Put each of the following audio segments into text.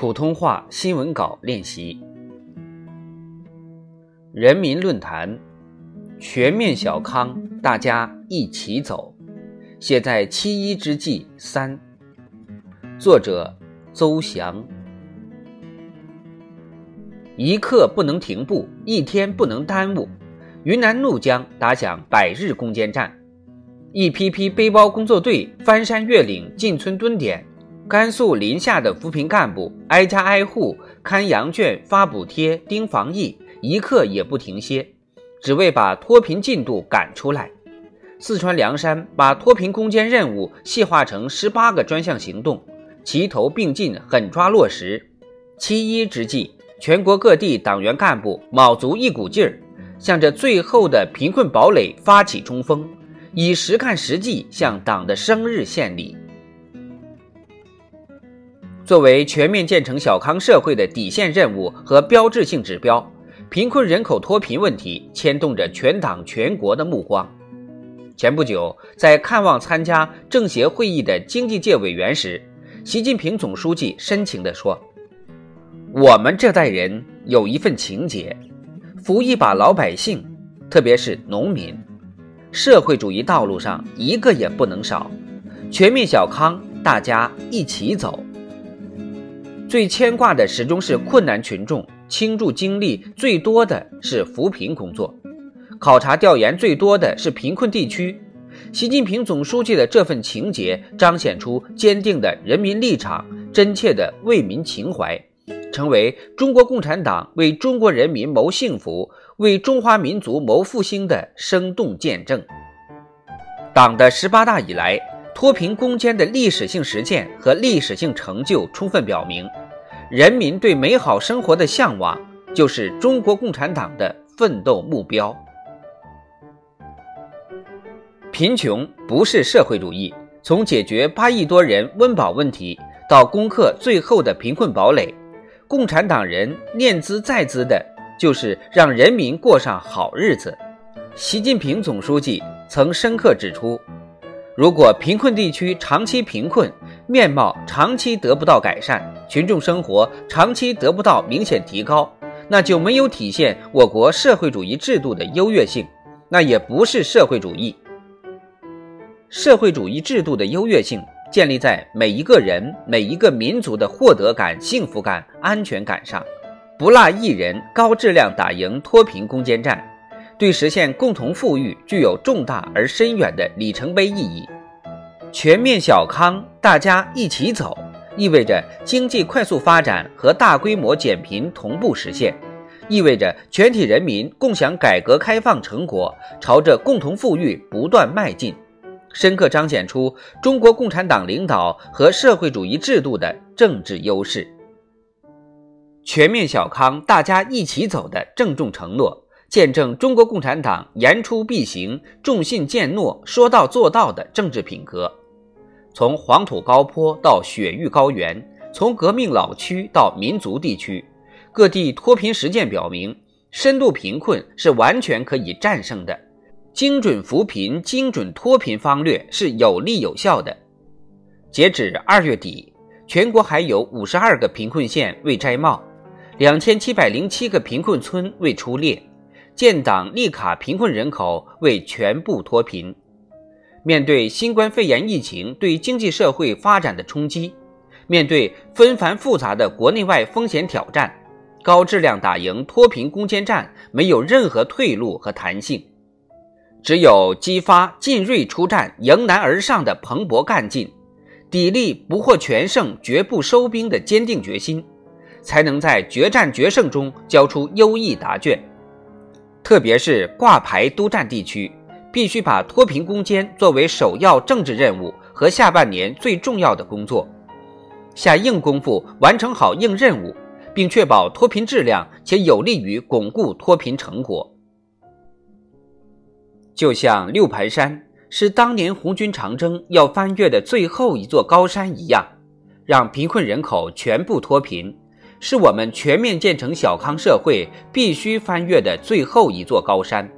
普通话新闻稿练习。人民论坛，全面小康，大家一起走。写在七一之际三。作者邹翔。一刻不能停步，一天不能耽误。云南怒江打响百日攻坚战，一批批背包工作队翻山越岭进村蹲点。甘肃临夏的扶贫干部挨家挨户看羊圈、发补贴、盯防疫，一刻也不停歇，只为把脱贫进度赶出来。四川凉山把脱贫攻坚任务细化成十八个专项行动，齐头并进，狠抓落实。七一之际，全国各地党员干部卯足一股劲儿，向着最后的贫困堡垒发起冲锋，以实干实绩向党的生日献礼。作为全面建成小康社会的底线任务和标志性指标，贫困人口脱贫问题牵动着全党全国的目光。前不久，在看望参加政协会议的经济界委员时，习近平总书记深情地说：“我们这代人有一份情结，扶一把老百姓，特别是农民，社会主义道路上一个也不能少。全面小康，大家一起走。”最牵挂的始终是困难群众，倾注精力最多的是扶贫工作，考察调研最多的是贫困地区。习近平总书记的这份情结，彰显出坚定的人民立场、真切的为民情怀，成为中国共产党为中国人民谋幸福、为中华民族谋复兴的生动见证。党的十八大以来，脱贫攻坚的历史性实践和历史性成就，充分表明。人民对美好生活的向往，就是中国共产党的奋斗目标。贫穷不是社会主义。从解决八亿多人温饱问题，到攻克最后的贫困堡垒，共产党人念兹在兹的，就是让人民过上好日子。习近平总书记曾深刻指出，如果贫困地区长期贫困，面貌长期得不到改善，群众生活长期得不到明显提高，那就没有体现我国社会主义制度的优越性，那也不是社会主义。社会主义制度的优越性建立在每一个人、每一个民族的获得感、幸福感、安全感上，不落一人，高质量打赢脱贫攻坚战，对实现共同富裕具有重大而深远的里程碑意义。全面小康，大家一起走，意味着经济快速发展和大规模减贫同步实现，意味着全体人民共享改革开放成果，朝着共同富裕不断迈进，深刻彰显出中国共产党领导和社会主义制度的政治优势。全面小康，大家一起走的郑重承诺。见证中国共产党言出必行、重信践诺、说到做到的政治品格。从黄土高坡到雪域高原，从革命老区到民族地区，各地脱贫实践表明，深度贫困是完全可以战胜的。精准扶贫、精准脱贫方略是有利有效的。截止二月底，全国还有五十二个贫困县未摘帽，两千七百零七个贫困村未出列。建档立卡贫困人口未全部脱贫。面对新冠肺炎疫情对经济社会发展的冲击，面对纷繁复杂的国内外风险挑战，高质量打赢脱贫攻坚战没有任何退路和弹性，只有激发进锐出战、迎难而上的蓬勃干劲，砥砺不获全胜绝不收兵的坚定决心，才能在决战决胜中交出优异答卷。特别是挂牌督战地区，必须把脱贫攻坚作为首要政治任务和下半年最重要的工作，下硬功夫完成好硬任务，并确保脱贫质量，且有利于巩固脱贫成果。就像六盘山是当年红军长征要翻越的最后一座高山一样，让贫困人口全部脱贫。是我们全面建成小康社会必须翻越的最后一座高山。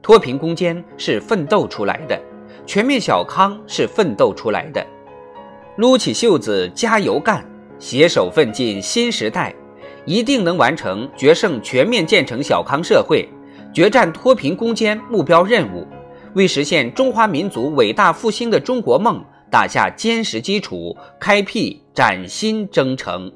脱贫攻坚是奋斗出来的，全面小康是奋斗出来的。撸起袖子加油干，携手奋进新时代，一定能完成决胜全面建成小康社会、决战脱贫攻坚目标任务，为实现中华民族伟大复兴的中国梦打下坚实基础，开辟崭新征程。